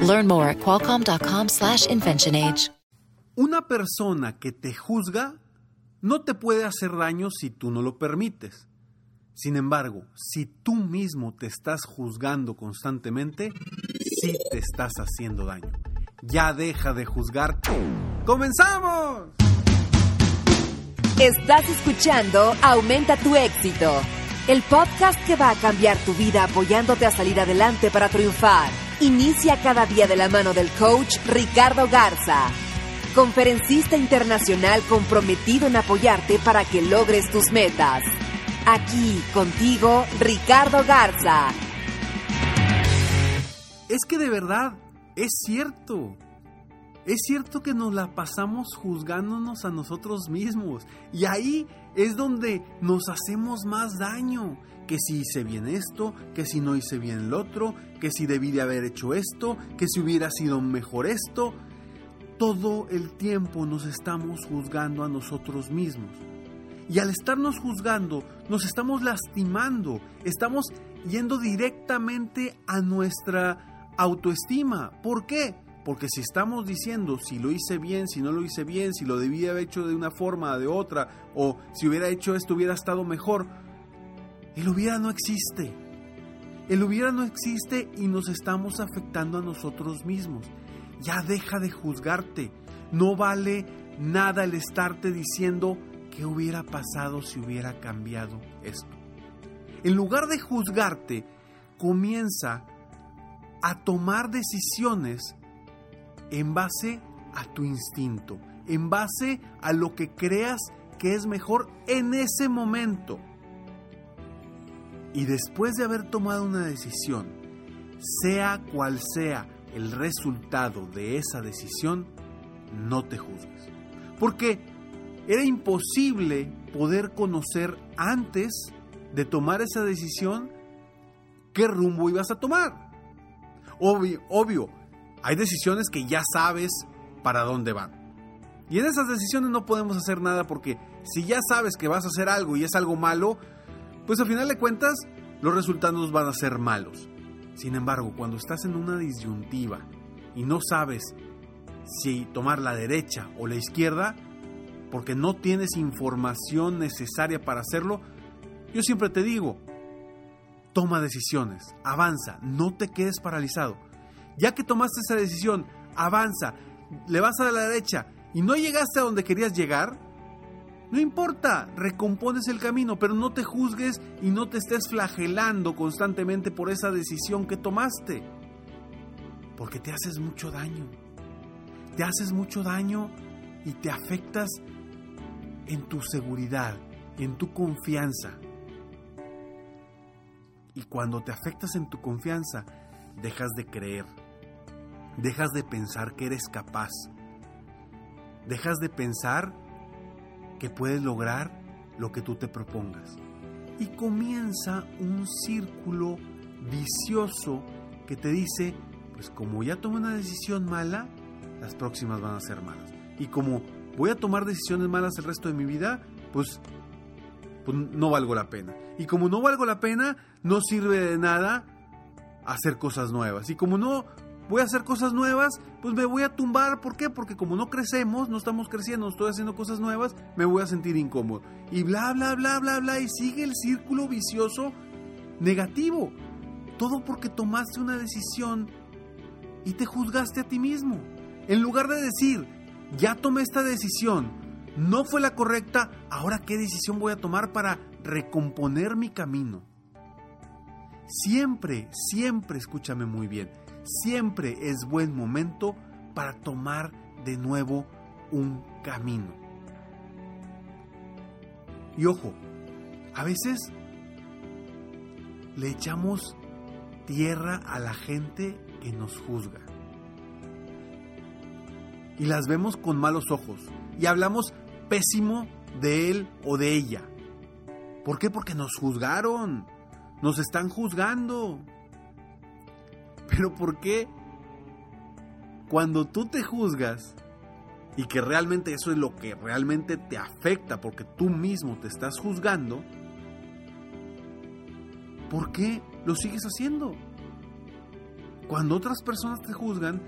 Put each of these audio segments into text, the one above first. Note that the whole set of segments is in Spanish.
Learn more at qualcomm.com/inventionage. Una persona que te juzga no te puede hacer daño si tú no lo permites. Sin embargo, si tú mismo te estás juzgando constantemente, sí te estás haciendo daño. Ya deja de juzgarte. ¡Comenzamos! Estás escuchando Aumenta tu éxito, el podcast que va a cambiar tu vida apoyándote a salir adelante para triunfar. Inicia cada día de la mano del coach Ricardo Garza, conferencista internacional comprometido en apoyarte para que logres tus metas. Aquí contigo, Ricardo Garza. Es que de verdad, es cierto. Es cierto que nos la pasamos juzgándonos a nosotros mismos. Y ahí es donde nos hacemos más daño. Que si hice bien esto, que si no hice bien el otro, que si debí de haber hecho esto, que si hubiera sido mejor esto. Todo el tiempo nos estamos juzgando a nosotros mismos. Y al estarnos juzgando, nos estamos lastimando. Estamos yendo directamente a nuestra autoestima. ¿Por qué? Porque si estamos diciendo si lo hice bien, si no lo hice bien, si lo debía haber hecho de una forma de otra, o si hubiera hecho esto hubiera estado mejor, el hubiera no existe. El hubiera no existe y nos estamos afectando a nosotros mismos. Ya deja de juzgarte. No vale nada el estarte diciendo qué hubiera pasado si hubiera cambiado esto. En lugar de juzgarte, comienza a tomar decisiones en base a tu instinto, en base a lo que creas que es mejor en ese momento. Y después de haber tomado una decisión, sea cual sea el resultado de esa decisión, no te juzgues. Porque era imposible poder conocer antes de tomar esa decisión qué rumbo ibas a tomar. Obvio, obvio, hay decisiones que ya sabes para dónde van. Y en esas decisiones no podemos hacer nada porque si ya sabes que vas a hacer algo y es algo malo, pues al final de cuentas los resultados van a ser malos. Sin embargo, cuando estás en una disyuntiva y no sabes si tomar la derecha o la izquierda, porque no tienes información necesaria para hacerlo, yo siempre te digo, toma decisiones, avanza, no te quedes paralizado. Ya que tomaste esa decisión, avanza, le vas a la derecha y no llegaste a donde querías llegar, no importa, recompones el camino, pero no te juzgues y no te estés flagelando constantemente por esa decisión que tomaste. Porque te haces mucho daño. Te haces mucho daño y te afectas en tu seguridad, en tu confianza. Y cuando te afectas en tu confianza, dejas de creer, dejas de pensar que eres capaz, dejas de pensar que puedes lograr lo que tú te propongas. Y comienza un círculo vicioso que te dice, pues como ya tomé una decisión mala, las próximas van a ser malas. Y como voy a tomar decisiones malas el resto de mi vida, pues, pues no valgo la pena. Y como no valgo la pena, no sirve de nada hacer cosas nuevas. Y como no voy a hacer cosas nuevas, pues me voy a tumbar. ¿Por qué? Porque como no crecemos, no estamos creciendo, estoy haciendo cosas nuevas, me voy a sentir incómodo. Y bla, bla, bla, bla, bla. Y sigue el círculo vicioso negativo. Todo porque tomaste una decisión y te juzgaste a ti mismo. En lugar de decir, ya tomé esta decisión, no fue la correcta, ahora qué decisión voy a tomar para recomponer mi camino. Siempre, siempre, escúchame muy bien, siempre es buen momento para tomar de nuevo un camino. Y ojo, a veces le echamos tierra a la gente que nos juzga. y las vemos con malos ojos y hablamos pésimo de él o de ella. ¿Por qué? Porque nos juzgaron, nos están juzgando. Pero ¿por qué cuando tú te juzgas y que realmente eso es lo que realmente te afecta porque tú mismo te estás juzgando, ¿por qué lo sigues haciendo? Cuando otras personas te juzgan,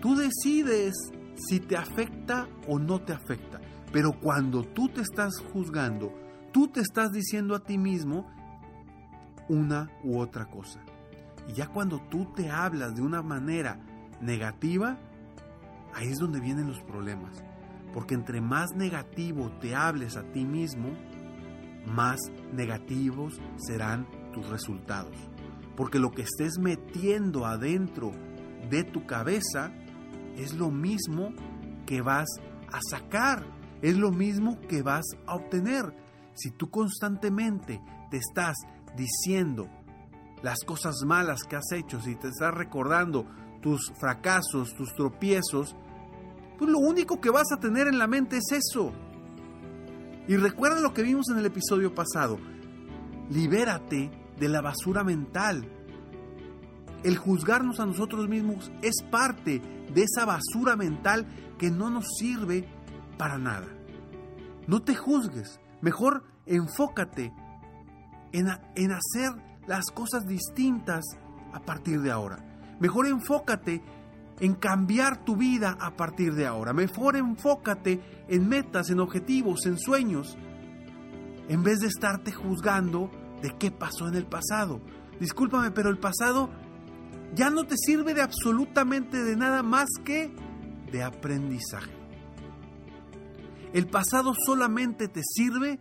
tú decides si te afecta o no te afecta. Pero cuando tú te estás juzgando, tú te estás diciendo a ti mismo una u otra cosa. Y ya cuando tú te hablas de una manera negativa, ahí es donde vienen los problemas. Porque entre más negativo te hables a ti mismo, más negativos serán tus resultados. Porque lo que estés metiendo adentro de tu cabeza es lo mismo que vas a sacar, es lo mismo que vas a obtener. Si tú constantemente te estás diciendo las cosas malas que has hecho, si te estás recordando tus fracasos, tus tropiezos, pues lo único que vas a tener en la mente es eso. Y recuerda lo que vimos en el episodio pasado. Libérate de la basura mental. El juzgarnos a nosotros mismos es parte de esa basura mental que no nos sirve para nada. No te juzgues, mejor enfócate en, en hacer las cosas distintas a partir de ahora. Mejor enfócate en cambiar tu vida a partir de ahora. Mejor enfócate en metas, en objetivos, en sueños, en vez de estarte juzgando de qué pasó en el pasado. Discúlpame, pero el pasado ya no te sirve de absolutamente de nada más que de aprendizaje. El pasado solamente te sirve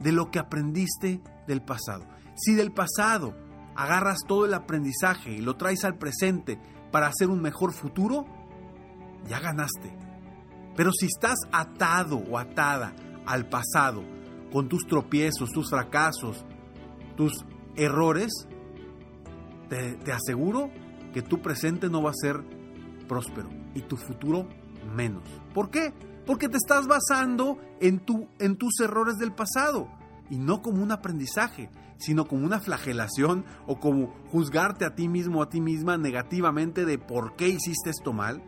de lo que aprendiste del pasado. Si del pasado agarras todo el aprendizaje y lo traes al presente para hacer un mejor futuro, ya ganaste. Pero si estás atado o atada al pasado, con tus tropiezos, tus fracasos, tus errores, te, aseguro que tu presente no va a ser próspero y tu futuro menos. ¿Por qué? Porque te estás basando en, tu, en tus errores del pasado y no como un aprendizaje, sino como una flagelación o como juzgarte a ti mismo o a ti misma negativamente de por qué hiciste esto mal.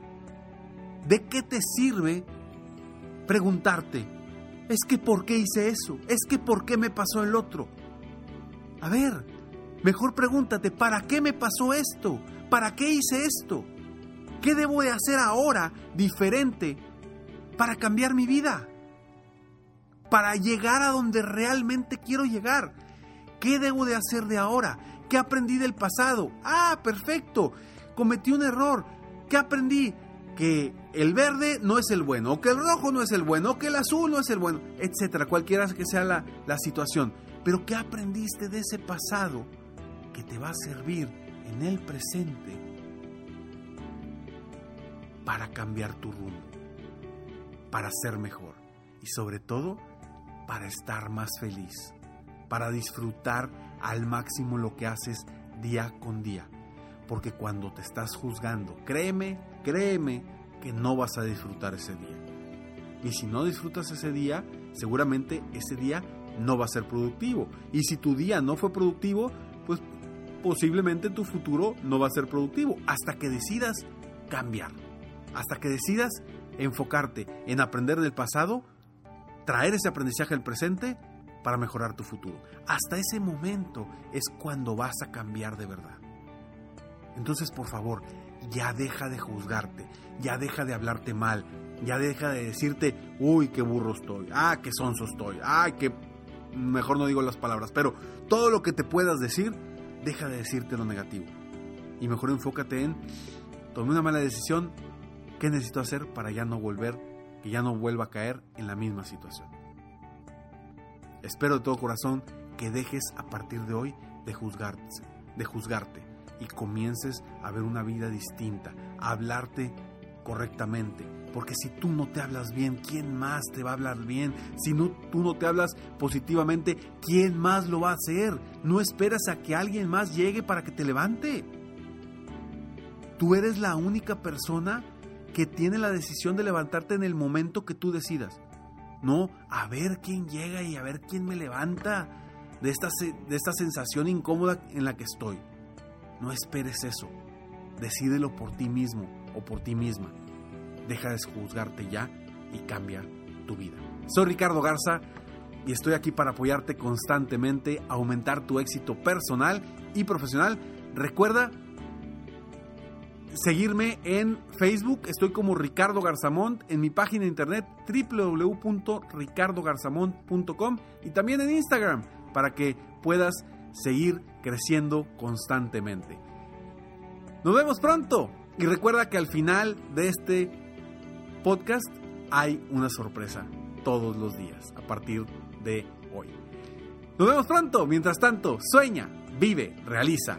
¿De qué te sirve preguntarte, es que por qué hice eso? ¿Es que por qué me pasó el otro? A ver, mejor pregúntate, ¿para qué me pasó esto? ¿Para qué hice esto? ¿Qué debo de hacer ahora diferente para cambiar mi vida? Para llegar a donde realmente quiero llegar. ¿Qué debo de hacer de ahora? ¿Qué aprendí del pasado? Ah, perfecto. Cometí un error. ¿Qué aprendí? Que el verde no es el bueno, o que el rojo no es el bueno, o que el azul no es el bueno, etcétera, cualquiera que sea la, la situación. Pero ¿qué aprendiste de ese pasado que te va a servir en el presente para cambiar tu rumbo, para ser mejor y sobre todo para estar más feliz, para disfrutar al máximo lo que haces día con día. Porque cuando te estás juzgando, créeme, créeme que no vas a disfrutar ese día. Y si no disfrutas ese día, seguramente ese día no va a ser productivo. Y si tu día no fue productivo, pues posiblemente tu futuro no va a ser productivo hasta que decidas cambiar. Hasta que decidas enfocarte en aprender del pasado, traer ese aprendizaje al presente para mejorar tu futuro. Hasta ese momento es cuando vas a cambiar de verdad. Entonces, por favor, ya deja de juzgarte, ya deja de hablarte mal, ya deja de decirte, uy, qué burro estoy, ah, qué sonso estoy, ay, qué... Mejor no digo las palabras, pero todo lo que te puedas decir, deja de decirte lo negativo. Y mejor enfócate en, tomé una mala decisión, ¿qué necesito hacer para ya no volver, que ya no vuelva a caer en la misma situación? Espero de todo corazón que dejes a partir de hoy de juzgarte, de juzgarte y comiences a ver una vida distinta, a hablarte correctamente. Porque si tú no te hablas bien, ¿quién más te va a hablar bien? Si no, tú no te hablas positivamente, ¿quién más lo va a hacer? No esperas a que alguien más llegue para que te levante. Tú eres la única persona que tiene la decisión de levantarte en el momento que tú decidas. No, a ver quién llega y a ver quién me levanta de esta, de esta sensación incómoda en la que estoy. No esperes eso. Decídelo por ti mismo o por ti misma. Deja de juzgarte ya y cambia tu vida. Soy Ricardo Garza y estoy aquí para apoyarte constantemente, aumentar tu éxito personal y profesional. Recuerda seguirme en Facebook, estoy como Ricardo Garzamont, en mi página de internet www.ricardogarzamont.com y también en Instagram para que puedas seguir creciendo constantemente. Nos vemos pronto y recuerda que al final de este podcast hay una sorpresa todos los días a partir de hoy. Nos vemos pronto, mientras tanto, sueña, vive, realiza.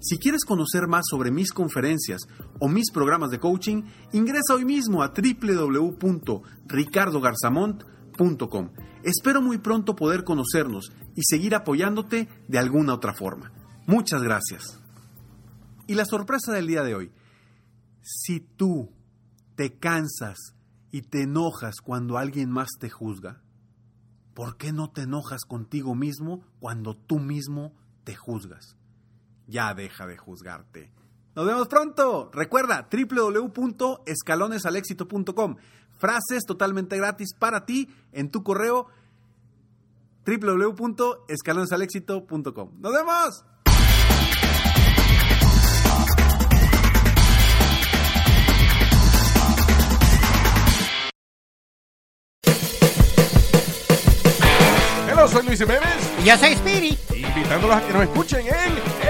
Si quieres conocer más sobre mis conferencias o mis programas de coaching, ingresa hoy mismo a www.ricardogarzamont.com. Espero muy pronto poder conocernos y seguir apoyándote de alguna otra forma. Muchas gracias. Y la sorpresa del día de hoy, si tú te cansas y te enojas cuando alguien más te juzga, ¿por qué no te enojas contigo mismo cuando tú mismo te juzgas? Ya deja de juzgarte. Nos vemos pronto. Recuerda www.escalonesalexito.com. Frases totalmente gratis para ti en tu correo www.escalonesalexito.com. Nos vemos. soy Luis Jiménez. Y yo soy Spirit. Invitándolos a que nos escuchen en